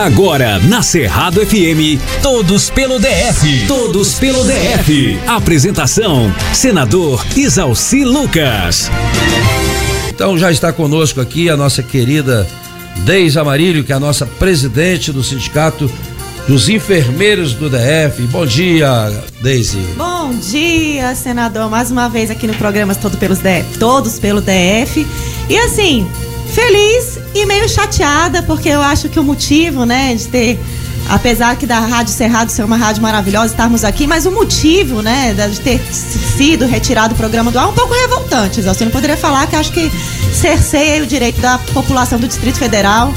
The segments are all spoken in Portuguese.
Agora, na Cerrado FM, todos pelo DF. Todos pelo DF. Apresentação: Senador Isalci Lucas. Então já está conosco aqui a nossa querida Deise Amarílio, que é a nossa presidente do Sindicato dos Enfermeiros do DF. Bom dia, Deise. Bom dia, senador. Mais uma vez aqui no programa Todo pelos DF, Todos pelo DF. E assim, feliz e meio chateada, porque eu acho que o motivo, né, de ter apesar que da Rádio Cerrado ser uma rádio maravilhosa, estarmos aqui, mas o motivo, né, de ter sido retirado o programa do ar é um pouco revoltante, Você não poderia falar que acho que cerceia o direito da população do Distrito Federal.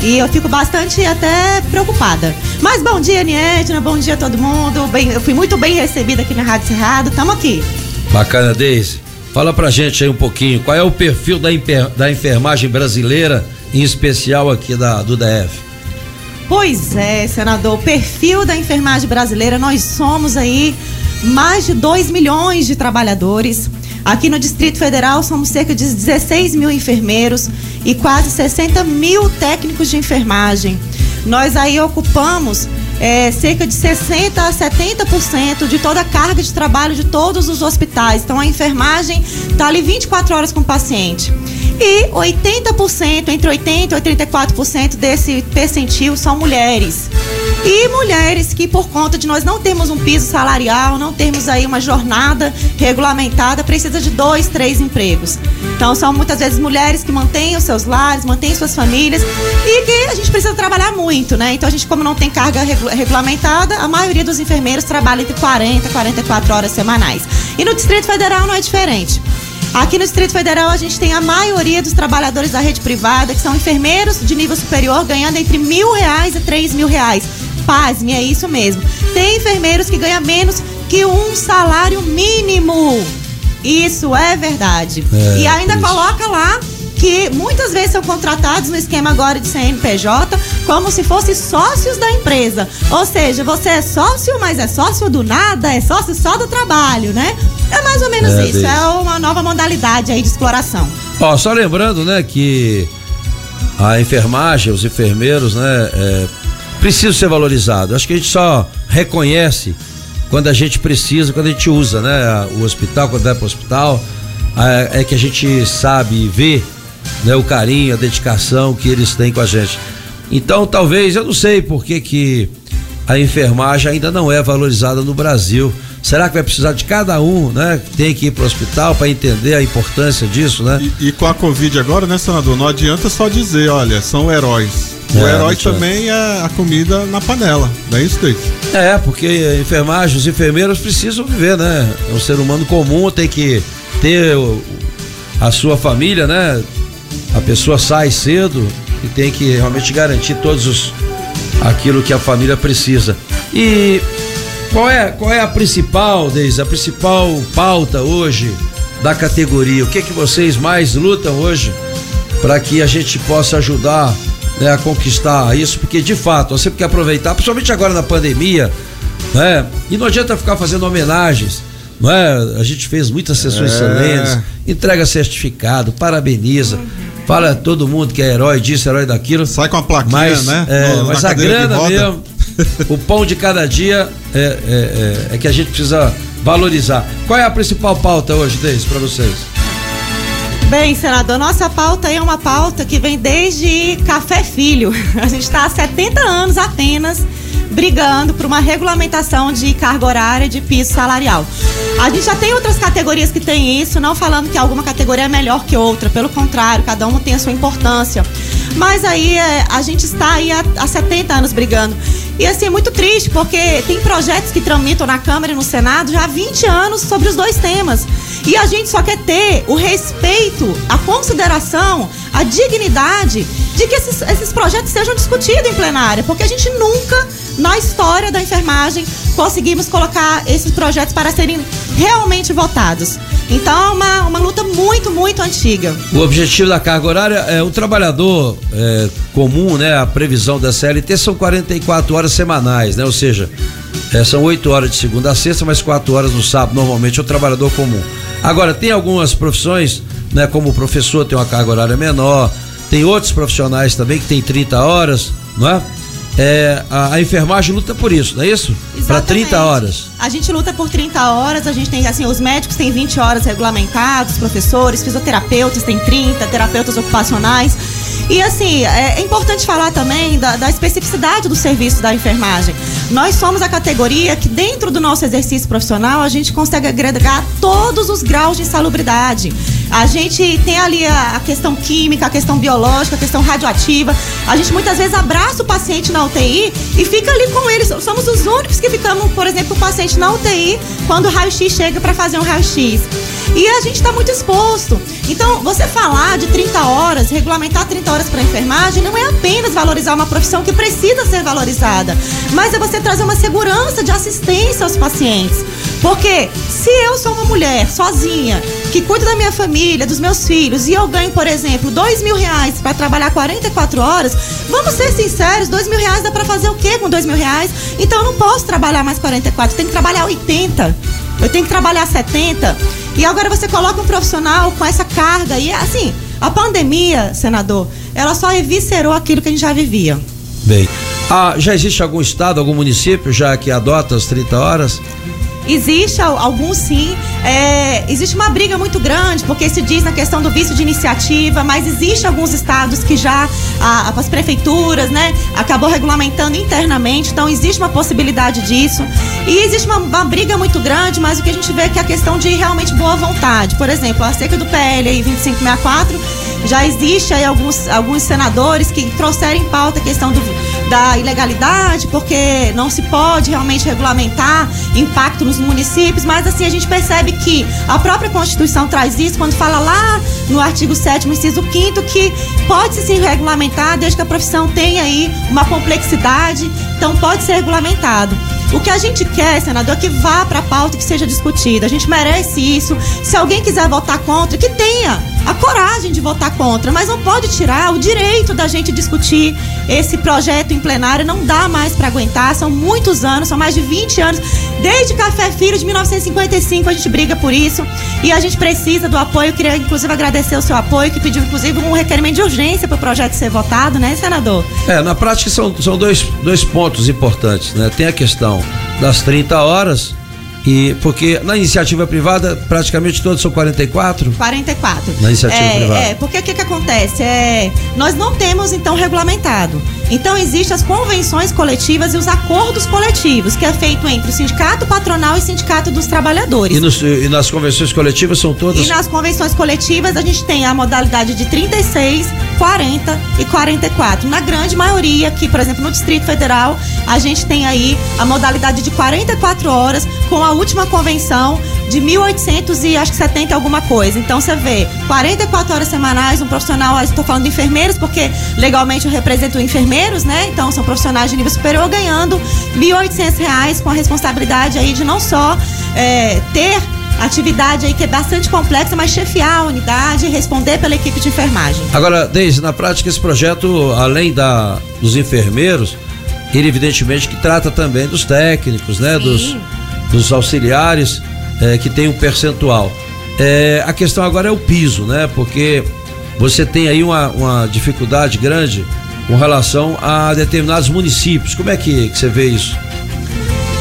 E eu fico bastante até preocupada. Mas bom dia, Niedna, bom dia a todo mundo. Bem, eu fui muito bem recebida aqui na Rádio Cerrado. Tamo aqui. Bacana, Deise. Fala pra gente aí um pouquinho, qual é o perfil da, da enfermagem brasileira, em especial aqui da, do DF? Pois é, senador, o perfil da enfermagem brasileira, nós somos aí mais de 2 milhões de trabalhadores. Aqui no Distrito Federal somos cerca de 16 mil enfermeiros e quase 60 mil técnicos de enfermagem. Nós aí ocupamos é, cerca de 60% a 70% de toda a carga de trabalho de todos os hospitais. Então a enfermagem está ali 24 horas com o paciente. E 80%, entre 80% e 84% desse percentil são mulheres. E mulheres que, por conta de nós não termos um piso salarial, não termos aí uma jornada regulamentada, precisa de dois, três empregos. Então, são muitas vezes mulheres que mantêm os seus lares, mantêm suas famílias e que a gente precisa trabalhar muito, né? Então, a gente, como não tem carga regulamentada, a maioria dos enfermeiros trabalha entre 40 e 44 horas semanais. E no Distrito Federal não é diferente. Aqui no Distrito Federal a gente tem a maioria dos trabalhadores da rede privada, que são enfermeiros de nível superior, ganhando entre mil reais e três mil reais. Pasme, é isso mesmo. Tem enfermeiros que ganham menos que um salário mínimo. Isso é verdade. É, e ainda isso. coloca lá que muitas vezes são contratados no esquema agora de CNPJ como se fossem sócios da empresa. Ou seja, você é sócio, mas é sócio do nada, é sócio só do trabalho, né? É mais ou menos é, isso. É uma nova modalidade aí de exploração. Ó, só lembrando, né, que a enfermagem, os enfermeiros, né, é, precisam ser valorizados. Acho que a gente só reconhece quando a gente precisa, quando a gente usa, né, o hospital, quando vai para o hospital, é, que a gente sabe ver né, o carinho, a dedicação que eles têm com a gente. Então, talvez, eu não sei por que, que a enfermagem ainda não é valorizada no Brasil. Será que vai precisar de cada um, né? Tem que ir para o hospital para entender a importância disso, né? E, e, com a Covid agora, né, senador? Não adianta só dizer, olha, são heróis. O é, herói também é a comida na panela, não é isso, Deite? É, porque enfermagem, os enfermeiros precisam viver, né? É um ser humano comum, tem que ter a sua família, né? a pessoa sai cedo e tem que realmente garantir todos os aquilo que a família precisa. E qual é qual é a principal, Deise, a principal pauta hoje da categoria? O que é que vocês mais lutam hoje para que a gente possa ajudar né, a conquistar isso? Porque de fato, você tem que aproveitar, principalmente agora na pandemia, né? E não adianta ficar fazendo homenagens. Não é? A gente fez muitas sessões é. entrega certificado, parabeniza. Fala todo mundo que é herói disso, herói daquilo. Sai com a plaquinha, mas, né? É, no, mas a grana mesmo, o pão de cada dia é, é, é, é, que a gente precisa valorizar. Qual é a principal pauta hoje, Deise, para vocês? Bem, senador, nossa pauta é uma pauta que vem desde Café Filho. A gente está há 70 anos apenas brigando por uma regulamentação de carga horária de piso salarial. A gente já tem outras categorias que têm isso, não falando que alguma categoria é melhor que outra, pelo contrário, cada uma tem a sua importância. Mas aí é, a gente está aí há, há 70 anos brigando. E assim, é muito triste, porque tem projetos que tramitam na Câmara e no Senado já há 20 anos sobre os dois temas. E a gente só quer ter o respeito, a consideração, a dignidade de que esses, esses projetos sejam discutidos em plenária, porque a gente nunca na história da enfermagem, conseguimos colocar esses projetos para serem realmente votados. Então é uma, uma luta muito, muito antiga. O objetivo da carga horária é o trabalhador é, comum, né? A previsão da CLT são 44 horas semanais, né? Ou seja, é, são 8 horas de segunda a sexta, mais 4 horas no sábado, normalmente é o trabalhador comum. Agora, tem algumas profissões, né? Como o professor tem uma carga horária menor, tem outros profissionais também que tem 30 horas, não é? É, a, a, enfermagem luta por isso, não é isso? Para 30 horas. A gente luta por 30 horas, a gente tem assim, os médicos têm 20 horas regulamentados, professores, fisioterapeutas têm 30, terapeutas ocupacionais. E assim, é, é importante falar também da, da, especificidade do serviço da enfermagem. Nós somos a categoria que, dentro do nosso exercício profissional, a gente consegue agregar todos os graus de insalubridade. A gente tem ali a, a questão química, a questão biológica, a questão radioativa. A gente muitas vezes abraça o paciente na UTI e fica ali com eles. Somos os únicos que ficamos, por exemplo, o paciente na UTI quando o raio-x chega para fazer um raio-x. E a gente está muito exposto. Então, você falar de 30 horas, regulamentar 30 horas para enfermagem, não é apenas valorizar uma profissão que precisa ser valorizada, mas é você trazer uma segurança de assistência aos pacientes. Porque se eu sou uma mulher sozinha, que cuida da minha família, dos meus filhos, e eu ganho, por exemplo, dois mil reais para trabalhar 44 horas, vamos ser sinceros, dois mil reais dá para fazer o quê com dois mil reais? Então eu não posso trabalhar mais 44, tenho que trabalhar 80. Eu tenho que trabalhar 70. E agora você coloca um profissional com essa carga. E assim, a pandemia, senador, ela só eviscerou aquilo que a gente já vivia. Bem, ah, já existe algum estado, algum município já que adota as 30 horas? Existe alguns sim. É, existe uma briga muito grande, porque se diz na questão do vício de iniciativa, mas existe alguns estados que já a, as prefeituras, né, acabou regulamentando internamente, então existe uma possibilidade disso. E existe uma, uma, briga muito grande, mas o que a gente vê é que é a questão de realmente boa vontade. Por exemplo, a seca do PL 2564 já existe aí alguns, alguns senadores que trouxeram em pauta a questão do, da ilegalidade, porque não se pode realmente regulamentar impacto nos municípios, mas assim, a gente percebe que a própria Constituição traz isso quando fala lá no artigo 7 inciso 5 que pode se regulamentar desde que a profissão tenha aí uma complexidade, então pode ser regulamentado. O que a gente quer, senador, é que vá para a pauta que seja discutida. A gente merece isso. Se alguém quiser votar contra, que tenha a coragem de votar contra, mas não pode tirar o direito da gente discutir esse projeto em plenário. Não dá mais para aguentar. São muitos anos, são mais de 20 anos. Desde Café Filho de 1955 a gente briga por isso e a gente precisa do apoio. Eu queria inclusive agradecer o seu apoio, que pediu inclusive um requerimento de urgência para o projeto ser votado, né, senador? É, na prática são, são dois, dois pontos importantes, né? Tem a questão das 30 horas e porque na iniciativa privada praticamente todos são 44? 44. Na iniciativa é, privada. É, porque o que, que acontece? É, nós não temos então regulamentado. Então existem as convenções coletivas e os acordos coletivos, que é feito entre o sindicato patronal e o sindicato dos trabalhadores. E, nos, e nas convenções coletivas são todas? E nas convenções coletivas a gente tem a modalidade de 36, 40 e 44. Na grande maioria, aqui, por exemplo, no Distrito Federal, a gente tem aí a modalidade de 44 horas com a última convenção de 1800 e acho que 70 alguma coisa. Então você vê, 44 horas semanais, um profissional, estou falando de enfermeiros porque legalmente eu represento enfermeiros, né? Então são profissionais de nível superior ganhando 1.800 reais com a responsabilidade aí de não só é, ter atividade aí que é bastante complexa, mas chefiar a unidade e responder pela equipe de enfermagem. Agora, Deise, na prática esse projeto, além da, dos enfermeiros, ele evidentemente que trata também dos técnicos, né? Dos, dos auxiliares, é, que tem um percentual. É, a questão agora é o piso, né? Porque você tem aí uma, uma dificuldade grande com relação a determinados municípios. Como é que, que você vê isso?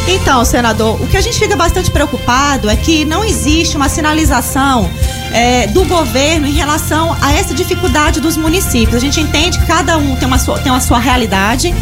Então, senador, o que a gente fica bastante preocupado é que não existe uma sinalização é, do governo em relação a essa dificuldade dos municípios. A gente entende que cada um tem uma sua, tem uma sua realidade,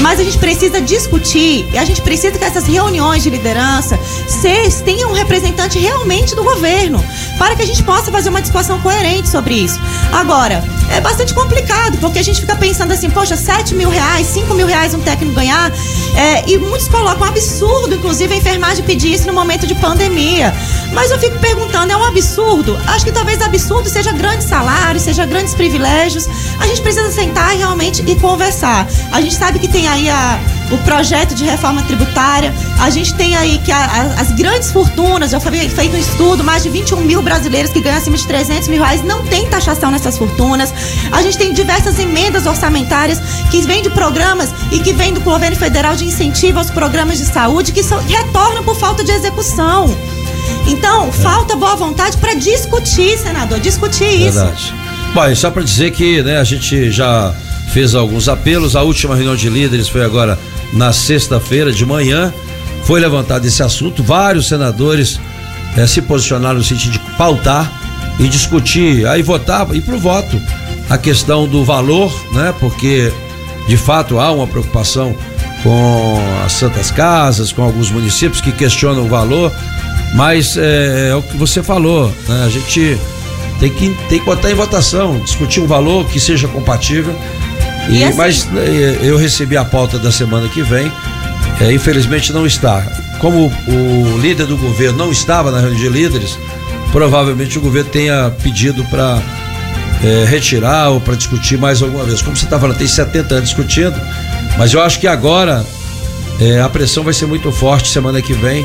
mas a gente precisa discutir e a gente precisa que essas reuniões de liderança se, tenham um representante realmente do governo, para que a gente possa fazer uma discussão coerente sobre isso. Agora, é bastante complicado, porque a gente fica pensando assim, poxa, 7 mil reais, 5 mil reais um técnico ganhar, é, e muitos colocam um absurdo, inclusive a enfermagem pedir isso no momento de pandemia. Mas eu fico perguntando, é um absurdo? Acho que talvez absurdo seja grandes salários, seja grandes privilégios. A gente precisa sentar realmente e conversar. A gente sabe que tem aí a, o projeto de reforma tributária. A gente tem aí que a, a, as grandes fortunas, já foi feito um estudo, mais de 21 mil brasileiros que ganham acima de 300 mil reais não tem taxação nessas fortunas. A gente tem diversas emendas orçamentárias que vêm de programas e que vêm do governo federal de incentivo aos programas de saúde que são, retornam por falta de execução. Então, falta boa vontade para discutir, senador, discutir isso. Verdade. Bom, e só para dizer que né, a gente já fez alguns apelos. A última reunião de líderes foi agora na sexta-feira de manhã. Foi levantado esse assunto. Vários senadores eh, se posicionaram no sentido de pautar e discutir, aí votar e pro voto a questão do valor, né? Porque de fato há uma preocupação com as santas casas, com alguns municípios que questionam o valor, mas é, é o que você falou, né? A gente tem que, tem que botar em votação, discutir um valor que seja compatível. E, e assim, mas é, eu recebi a pauta da semana que vem, é, infelizmente não está. Como o líder do governo não estava na reunião de líderes, provavelmente o governo tenha pedido para é, retirar ou para discutir mais alguma vez. Como você está falando, tem 70 anos discutindo, mas eu acho que agora é, a pressão vai ser muito forte semana que vem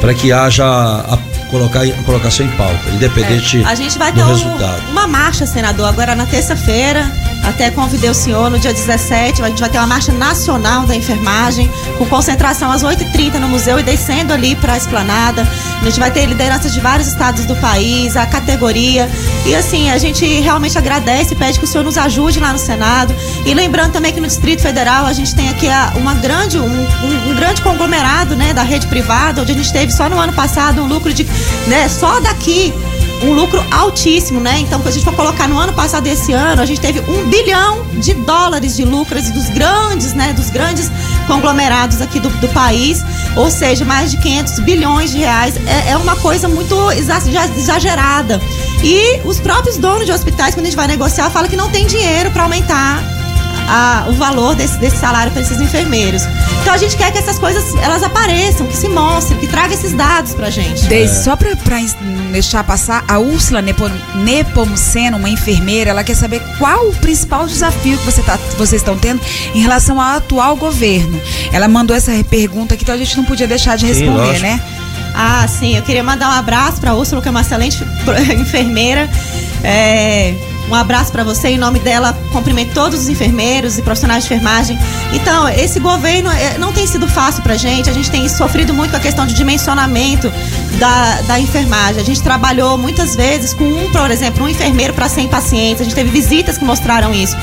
para que haja a, colocar, a colocação em pauta, independente é, a gente vai ter do um, resultado. uma marcha, senador, agora na terça-feira até convidei o senhor no dia 17, a gente vai ter uma marcha nacional da enfermagem, com concentração às 8h30 no museu e descendo ali para a esplanada. A gente vai ter lideranças de vários estados do país, a categoria. E assim, a gente realmente agradece e pede que o senhor nos ajude lá no Senado. E lembrando também que no Distrito Federal a gente tem aqui uma grande, um, um, um grande conglomerado né, da rede privada, onde a gente teve só no ano passado um lucro de. Né, só daqui um lucro altíssimo, né? Então, se a gente for colocar no ano passado esse ano, a gente teve um bilhão de dólares de lucros dos grandes, né? Dos grandes conglomerados aqui do, do país, ou seja, mais de 500 bilhões de reais. É, é uma coisa muito exagerada. E os próprios donos de hospitais, quando a gente vai negociar, falam que não tem dinheiro para aumentar a, o valor desse, desse salário para esses enfermeiros. Então a gente quer que essas coisas elas apareçam, que se mostrem, que tragam esses dados pra gente. Desde, é. Só para deixar passar, a Úrsula Nepomuceno, uma enfermeira, ela quer saber qual o principal desafio que você tá, vocês estão tendo em relação ao atual governo. Ela mandou essa pergunta aqui, então a gente não podia deixar de responder, sim, né? Ah, sim, eu queria mandar um abraço para a Úrsula, que é uma excelente enfermeira. É, um abraço para você. Em nome dela, cumprimento todos os enfermeiros e profissionais de enfermagem. Então, esse governo é, não tem sido fácil para gente. A gente tem sofrido muito com a questão de dimensionamento da, da enfermagem. A gente trabalhou muitas vezes com um, por exemplo, um enfermeiro para 100 pacientes. A gente teve visitas que mostraram isso.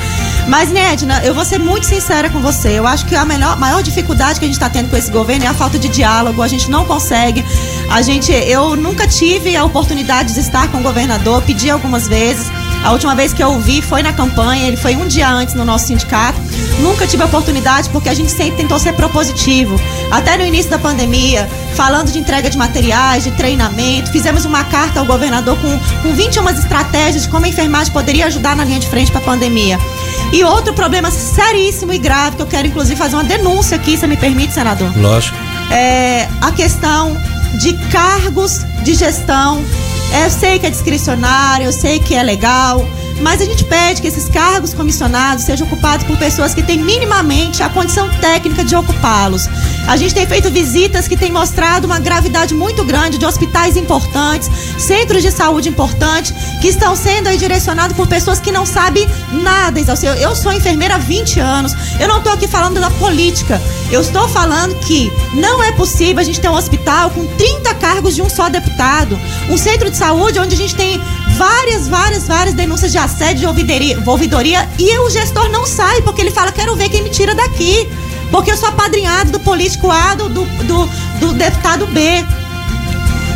Mas, Nedna, eu vou ser muito sincera com você. Eu acho que a melhor, maior dificuldade que a gente está tendo com esse governo é a falta de diálogo. A gente não consegue. A gente, eu nunca tive a oportunidade de estar com o governador, pedi algumas vezes. A última vez que eu vi foi na campanha, ele foi um dia antes no nosso sindicato. Nunca tive oportunidade porque a gente sempre tentou ser propositivo. Até no início da pandemia, falando de entrega de materiais, de treinamento, fizemos uma carta ao governador com, com 21 estratégias de como a enfermagem poderia ajudar na linha de frente para a pandemia. E outro problema seríssimo e grave, que eu quero inclusive fazer uma denúncia aqui, se me permite, senador. Lógico. É a questão de cargos de gestão. Eu sei que é discricionário, eu sei que é legal, mas a gente pede que esses cargos comissionados sejam ocupados por pessoas que têm minimamente a condição técnica de ocupá-los. A gente tem feito visitas que têm mostrado uma gravidade muito grande de hospitais importantes, centros de saúde importantes, que estão sendo aí direcionados por pessoas que não sabem nada. Eu sou enfermeira há 20 anos, eu não estou aqui falando da política, eu estou falando que não é possível a gente ter um hospital com 30 cargos de um só deputado, um centro de saúde onde a gente tem várias, várias, várias denúncias de assédio de ouvidoria, ouvidoria e o gestor não sai porque ele fala: quero ver quem me tira daqui. Porque eu sou apadrinhado do político A, do, do, do, do deputado B.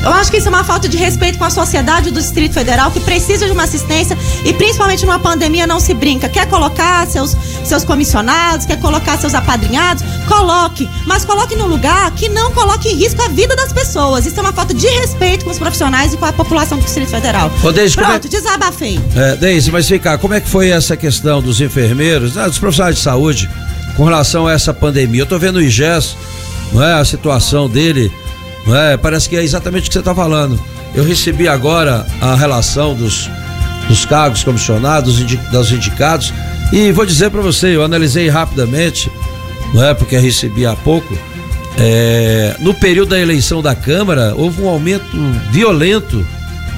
Eu acho que isso é uma falta de respeito com a sociedade do Distrito Federal que precisa de uma assistência e principalmente numa pandemia não se brinca. Quer colocar seus, seus comissionados, quer colocar seus apadrinhados, coloque, mas coloque num lugar que não coloque em risco a vida das pessoas. Isso é uma falta de respeito com os profissionais e com a população do Distrito Federal. Ô, Deise, Pronto, é... desabafei. É, Deise, mas vem cá, como é que foi essa questão dos enfermeiros, né, dos profissionais de saúde com relação a essa pandemia? Eu tô vendo o IGES, não é, a situação dele é? Parece que é exatamente o que você está falando. Eu recebi agora a relação dos, dos cargos comissionados, dos indicados, e vou dizer para você, eu analisei rapidamente, não é? Porque recebi há pouco. É, no período da eleição da Câmara, houve um aumento violento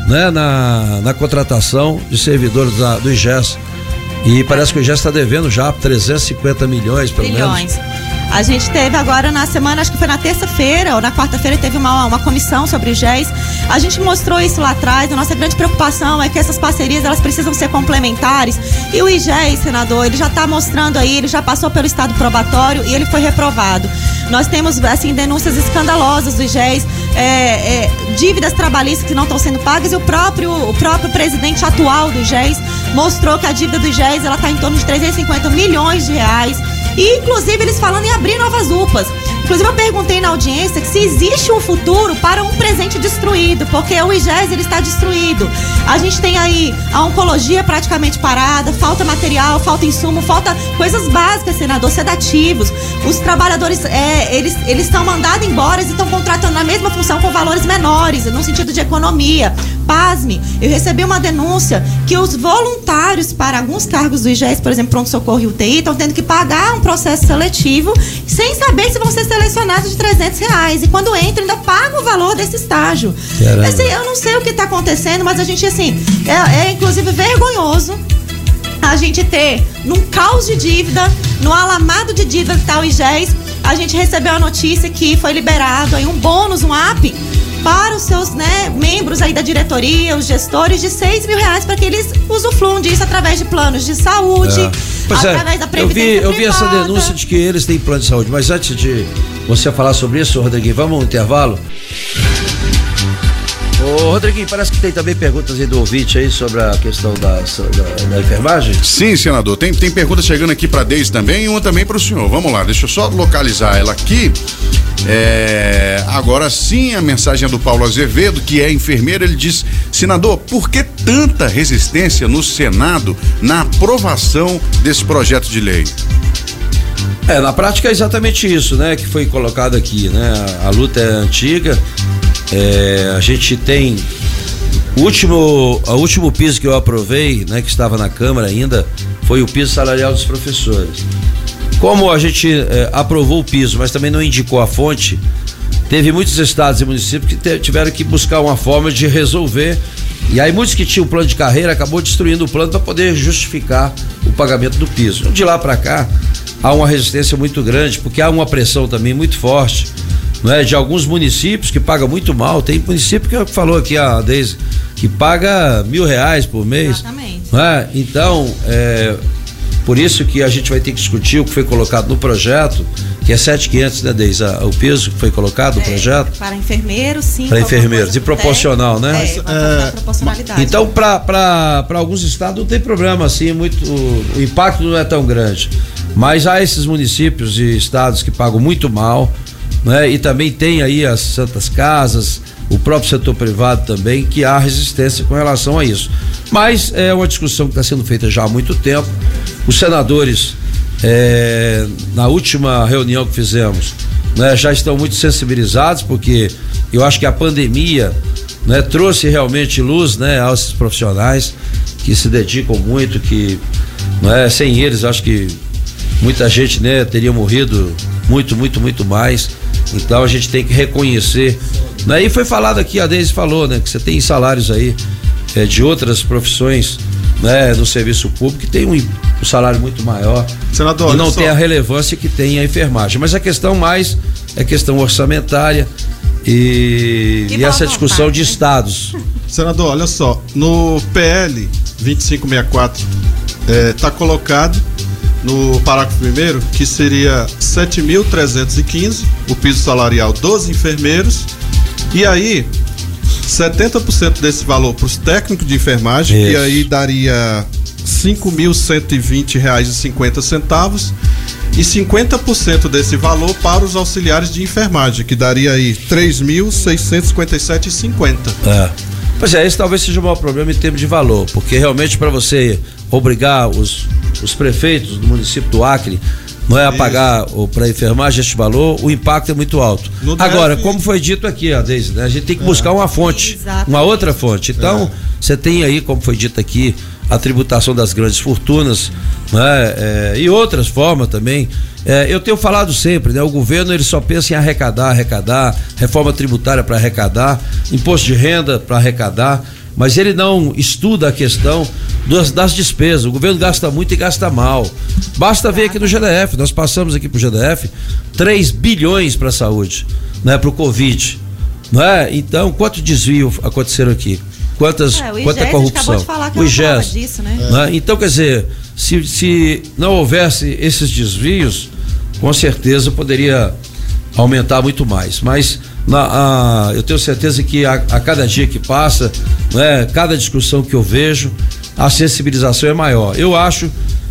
né, na, na contratação de servidores da, do IGES. E parece que o IGES está devendo já 350 milhões, pelo Bilhões. menos. A gente teve agora na semana, acho que foi na terça-feira ou na quarta-feira, teve uma, uma comissão sobre o GES. A gente mostrou isso lá atrás. A nossa grande preocupação é que essas parcerias elas precisam ser complementares. E o IGES, senador, ele já está mostrando aí, ele já passou pelo estado probatório e ele foi reprovado. Nós temos assim denúncias escandalosas do IGES, é, é, dívidas trabalhistas que não estão sendo pagas e o próprio, o próprio presidente atual do IGES mostrou que a dívida do IGES está em torno de 350 milhões de reais. E, inclusive, eles falando em abrir novas UPAs. Inclusive, eu perguntei na audiência se existe um futuro para um presente destruído, porque o IGES ele está destruído. A gente tem aí a oncologia praticamente parada, falta material, falta insumo, falta coisas básicas, senador, sedativos. Os trabalhadores, é, eles, eles estão mandados embora e estão contratando na mesma função com valores menores, no sentido de economia. Pasme, eu recebi uma denúncia que os voluntários para alguns cargos do IGES, por exemplo, pronto-socorro e UTI, estão tendo que pagar um processo seletivo sem saber se vão ser selecionados de 300 reais. E quando entra, ainda paga o valor desse estágio. Assim, eu não sei o que está acontecendo, mas a gente, assim, é, é inclusive vergonhoso a gente ter num caos de dívida, no alamado de dívida que está o IGES, a gente recebeu a notícia que foi liberado aí um bônus, um app para os seus né, membros aí da diretoria, os gestores, de 6 mil reais para que eles usufruam disso através de planos de saúde, é. através é, da previdência Eu vi, eu vi essa denúncia de que eles têm plano de saúde, mas antes de você falar sobre isso, Rodriguinho, vamos ao intervalo? Ô, Rodriguinho, parece que tem também perguntas aí do ouvinte aí sobre a questão da, da, da enfermagem. Sim, senador. Tem, tem perguntas chegando aqui para Deise também e uma também para o senhor. Vamos lá, deixa eu só localizar ela aqui. É, agora sim, a mensagem é do Paulo Azevedo, que é enfermeiro. Ele diz: Senador, por que tanta resistência no Senado na aprovação desse projeto de lei? É, na prática é exatamente isso, né? Que foi colocado aqui, né? A, luta é antiga, é, a gente tem o último, o último piso que eu aprovei, né, que estava na Câmara ainda, foi o piso salarial dos professores. Como a gente é, aprovou o piso, mas também não indicou a fonte, teve muitos estados e municípios que tiveram que buscar uma forma de resolver. E aí muitos que tinham plano de carreira acabou destruindo o plano para poder justificar o pagamento do piso. De lá para cá há uma resistência muito grande, porque há uma pressão também muito forte é de alguns municípios que pagam muito mal. Tem município que falou aqui a Deise que paga mil reais por mês. Exatamente. é Então, é, por isso que a gente vai ter que discutir o que foi colocado no projeto, que é 7,500, né, Deise? O peso que foi colocado no é, projeto? Para enfermeiros, sim. Para enfermeiros. E proporcional, né? É, é, proporcionalidade. Então, para alguns estados não tem problema, assim, muito. O impacto não é tão grande. Mas há esses municípios e estados que pagam muito mal né? E também tem aí as santas casas, o próprio setor privado também, que há resistência com relação a isso. Mas é uma discussão que está sendo feita já há muito tempo. Os senadores, é, na última reunião que fizemos, né, já estão muito sensibilizados, porque eu acho que a pandemia né, trouxe realmente luz né, profissionais que se dedicam muito, que né, sem eles acho que muita gente né, teria morrido muito, muito, muito mais. Então a gente tem que reconhecer. Né? E foi falado aqui, a Deise falou, né? Que você tem salários aí é, de outras profissões né, no serviço público que tem um, um salário muito maior. Senador, e não tem a relevância que tem a enfermagem. Mas a questão mais é questão orçamentária e, e, e essa discussão de estados. Senador, olha só, no PL 2564 está é, colocado no parágrafo primeiro, que seria 7.315, o piso salarial dos enfermeiros. E aí, 70% desse valor para os técnicos de enfermagem, Isso. que aí daria R$ 5.120,50 e 50% desse valor para os auxiliares de enfermagem, que daria aí R$ 3.657,50. É. Pois é, esse talvez seja o maior problema em termos de valor, porque realmente para você obrigar os os prefeitos do município do Acre não é a pagar para enfermagem este valor, o impacto é muito alto. No Agora, como foi dito aqui, a Deise, né, a gente tem que é. buscar uma fonte, Exatamente. uma outra fonte. Então, é. você tem aí, como foi dito aqui, a tributação das grandes fortunas, né, é, e outras formas também. É, eu tenho falado sempre, né? O governo ele só pensa em arrecadar, arrecadar, reforma tributária para arrecadar, imposto de renda para arrecadar mas ele não estuda a questão das, das despesas. O governo gasta muito e gasta mal. Basta ver aqui no GDF, nós passamos aqui pro GDF 3 bilhões para a saúde, né, para o Covid. Não é? Então, quanto desvio aconteceram aqui? Quantas, É, quanta corrupção? de falar que o IGES. disso, né? né? Então, quer dizer, se, se não houvesse esses desvios, com certeza poderia aumentar muito mais. Mas na- a- eu tenho certeza que a, a cada dia que passa, né, cada discussão que eu vejo, a sensibilização é maior. Eu acho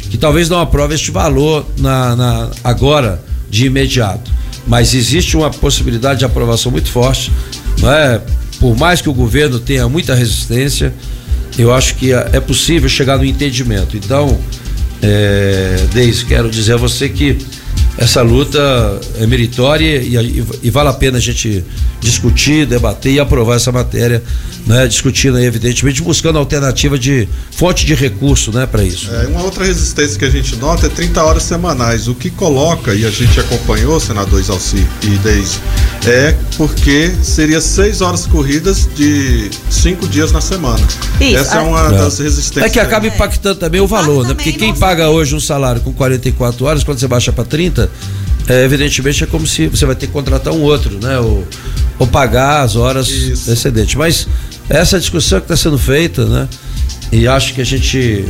que talvez não aprove este valor na, na- agora, de imediato. Mas existe uma possibilidade de aprovação muito forte. Não é? Por mais que o governo tenha muita resistência, eu acho que é é possível chegar no entendimento. Então, é, Deise, quero dizer a você que essa luta é meritória e, e- e vale a pena a gente discutir, debater e aprovar essa matéria, né? Discutindo aí, evidentemente, buscando alternativa de fonte de recurso, né, para isso. É, uma outra resistência que a gente nota é 30 horas semanais. O que coloca, e a gente acompanhou, senador Isalci e Deise, é porque seria seis horas corridas de cinco dias na semana. Isso, Essa é uma É. das resistências. É que acaba impactando também o valor, né? Porque quem paga hoje um salário com 44 horas, quando você baixa para 30, é, evidentemente é como se você vai ter que contratar um outro, né? Ou, ou pagar as horas Isso. excedentes. Mas essa discussão que está sendo feita, né? E acho que a gente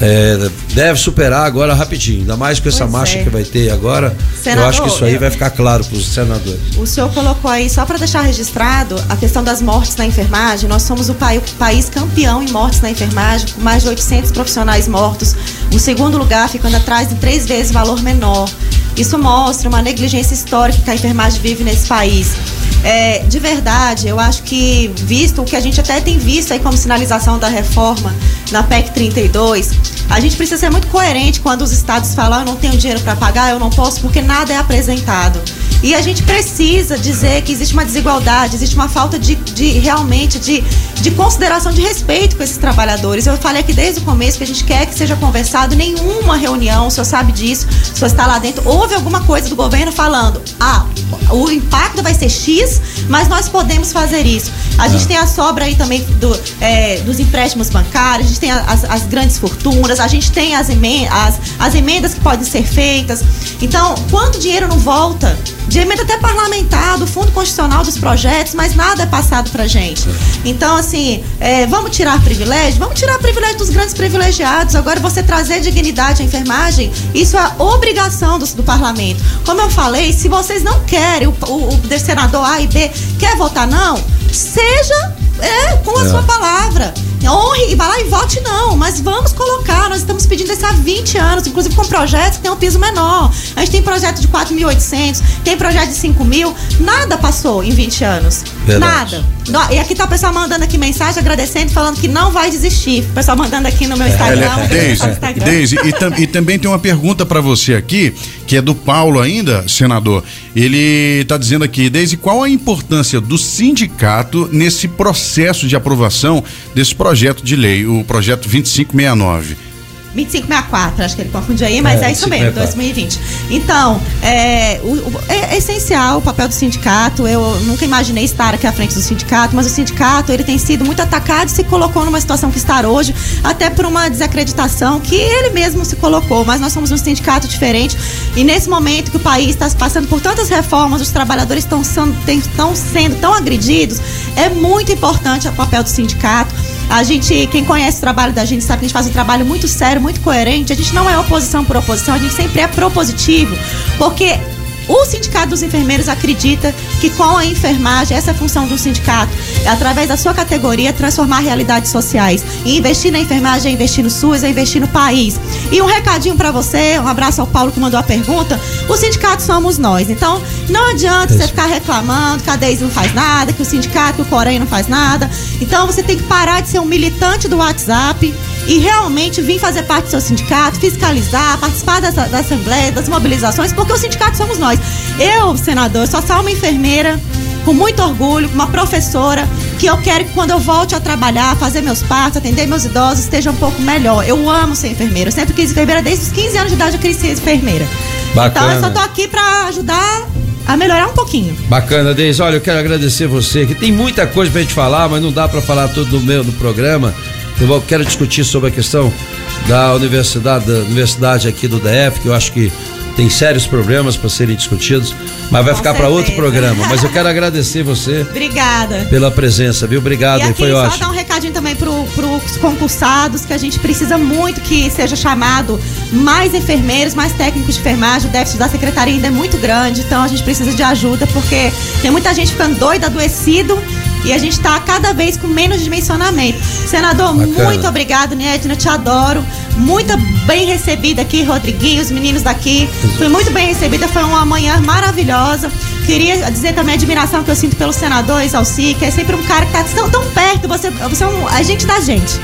é, deve superar agora rapidinho, ainda mais com essa Pois marcha é. que vai ter agora. eu Senador, acho que isso aí eu- vai ficar claro para os senadores. O senhor colocou aí, só para deixar registrado, a questão das mortes na enfermagem. Nós somos o pai- país campeão em mortes na enfermagem, com mais de 800 profissionais mortos. O segundo lugar ficando atrás de três vezes valor menor. Isso mostra uma negligência histórica que a enfermagem vive nesse país. É, de verdade, eu acho que, visto o que a gente até tem visto aí como sinalização da reforma na PEC 32, a gente precisa ser muito coerente quando os estados falam, "Ah, eu não tenho dinheiro para pagar, eu não posso, porque nada é apresentado. E a gente precisa dizer que existe uma desigualdade, existe uma falta de, de realmente de, de consideração, de respeito com esses trabalhadores. Eu falei aqui desde o começo que a gente quer que seja conversado, nenhuma reunião, o senhor sabe disso, o senhor está lá dentro, houve alguma coisa do governo falando, ah, o impacto vai ser X, mas nós podemos fazer isso. A gente tem a sobra aí também do, é, dos empréstimos bancários, a gente tem as, as grandes fortunas, a gente tem as, emen as, as emendas que podem ser feitas. Então, quanto dinheiro não volta? De emenda até parlamentar, do Fundo Constitucional dos projetos, mas nada é passado pra gente. Então, assim, é, vamos tirar privilégio? Vamos tirar privilégio dos grandes privilegiados. Agora, você trazer dignidade à enfermagem, isso é obrigação do, do parlamento. Como eu falei, se vocês não querem, o, o, o senador A e B quer votar não, seja é, com a É. sua palavra. Honre e vá lá e vote não, mas vamos colocar. Nós estamos pedindo isso há 20 anos, inclusive com projetos que tem um piso menor. A gente tem projeto de 4.800, tem projeto de 5 mil, nada passou em 20 anos. Verdade. Nada. E aqui tá o pessoal mandando aqui mensagem, agradecendo, falando que não vai desistir. O pessoal mandando aqui no meu Instagram. Olha, no Deise. Deise, e, tam- e também tem uma pergunta para você aqui, que é do Paulo ainda, senador. Ele está dizendo aqui, Deise, qual a importância do sindicato nesse processo de aprovação desse projeto de lei, o projeto 2569? 2564, acho que ele confundiu aí, mas É, é, isso mesmo, 2564. 2020. Então, é, o- o- é- é essencial o papel do sindicato. Eu nunca imaginei estar aqui à frente do sindicato, mas o sindicato ele tem sido muito atacado e se colocou numa situação que está hoje, até por uma desacreditação que ele mesmo se colocou. Mas nós somos um sindicato diferente e nesse momento que o país está passando por tantas reformas, os trabalhadores estão sendo, estão sendo tão agredidos, é muito importante o papel do sindicato. A gente, quem conhece o trabalho da gente sabe que a gente faz um trabalho muito sério, muito coerente. A gente não é oposição por oposição, a gente sempre é propositivo, porque o Sindicato dos Enfermeiros acredita que com a enfermagem, essa é a função de um sindicato, é através da sua categoria transformar realidades sociais. E investir na enfermagem é investir no SUS, é investir no país. E um recadinho pra você, um abraço ao Paulo que mandou a pergunta. O sindicato somos nós. Então, não adianta você ficar reclamando que a Deise não faz nada, que o sindicato, que o Corém não faz nada. Então, você tem que parar de ser um militante do WhatsApp e realmente vir fazer parte do seu sindicato, fiscalizar, participar dessa, da assembleia, das mobilizações, porque o sindicato somos nós. Eu, senador, sou só uma enfermeira, com muito orgulho, uma professora, que eu quero que quando eu volte a trabalhar, fazer meus partos, atender meus idosos, esteja um pouco melhor. Eu amo ser enfermeira, eu sempre quis ser enfermeira, desde os 15 anos de idade eu ser enfermeira. Bacana. Então eu só tô aqui pra ajudar a melhorar um pouquinho. Bacana, Deise. Olha, eu quero agradecer você, que tem muita coisa pra gente falar, mas não dá pra falar tudo no meu no programa. Eu quero discutir sobre a questão da universidade, da universidade aqui do DF, que eu acho que tem sérios problemas para serem discutidos, mas vai Com ficar para outro programa. Mas eu quero agradecer você Obrigada. pela presença, viu? Obrigado, E aqui foi só ótimo. dar um recadinho também para os concursados, que a gente precisa muito que seja chamado mais enfermeiros, mais técnicos de enfermagem. O déficit da secretaria ainda é muito grande, então a gente precisa de ajuda, porque tem muita gente ficando doida, adoecido. E a gente está cada vez com menos dimensionamento. Senador, Bacana. muito obrigado, Nédina, te adoro. Muito bem recebida aqui, Rodriguinho, os meninos daqui. Fui muito bem recebida, foi uma manhã maravilhosa. Queria dizer também a admiração que eu sinto pelo senador Isalci, que é sempre um cara que está tão, tão perto, você, você é um agente da gente.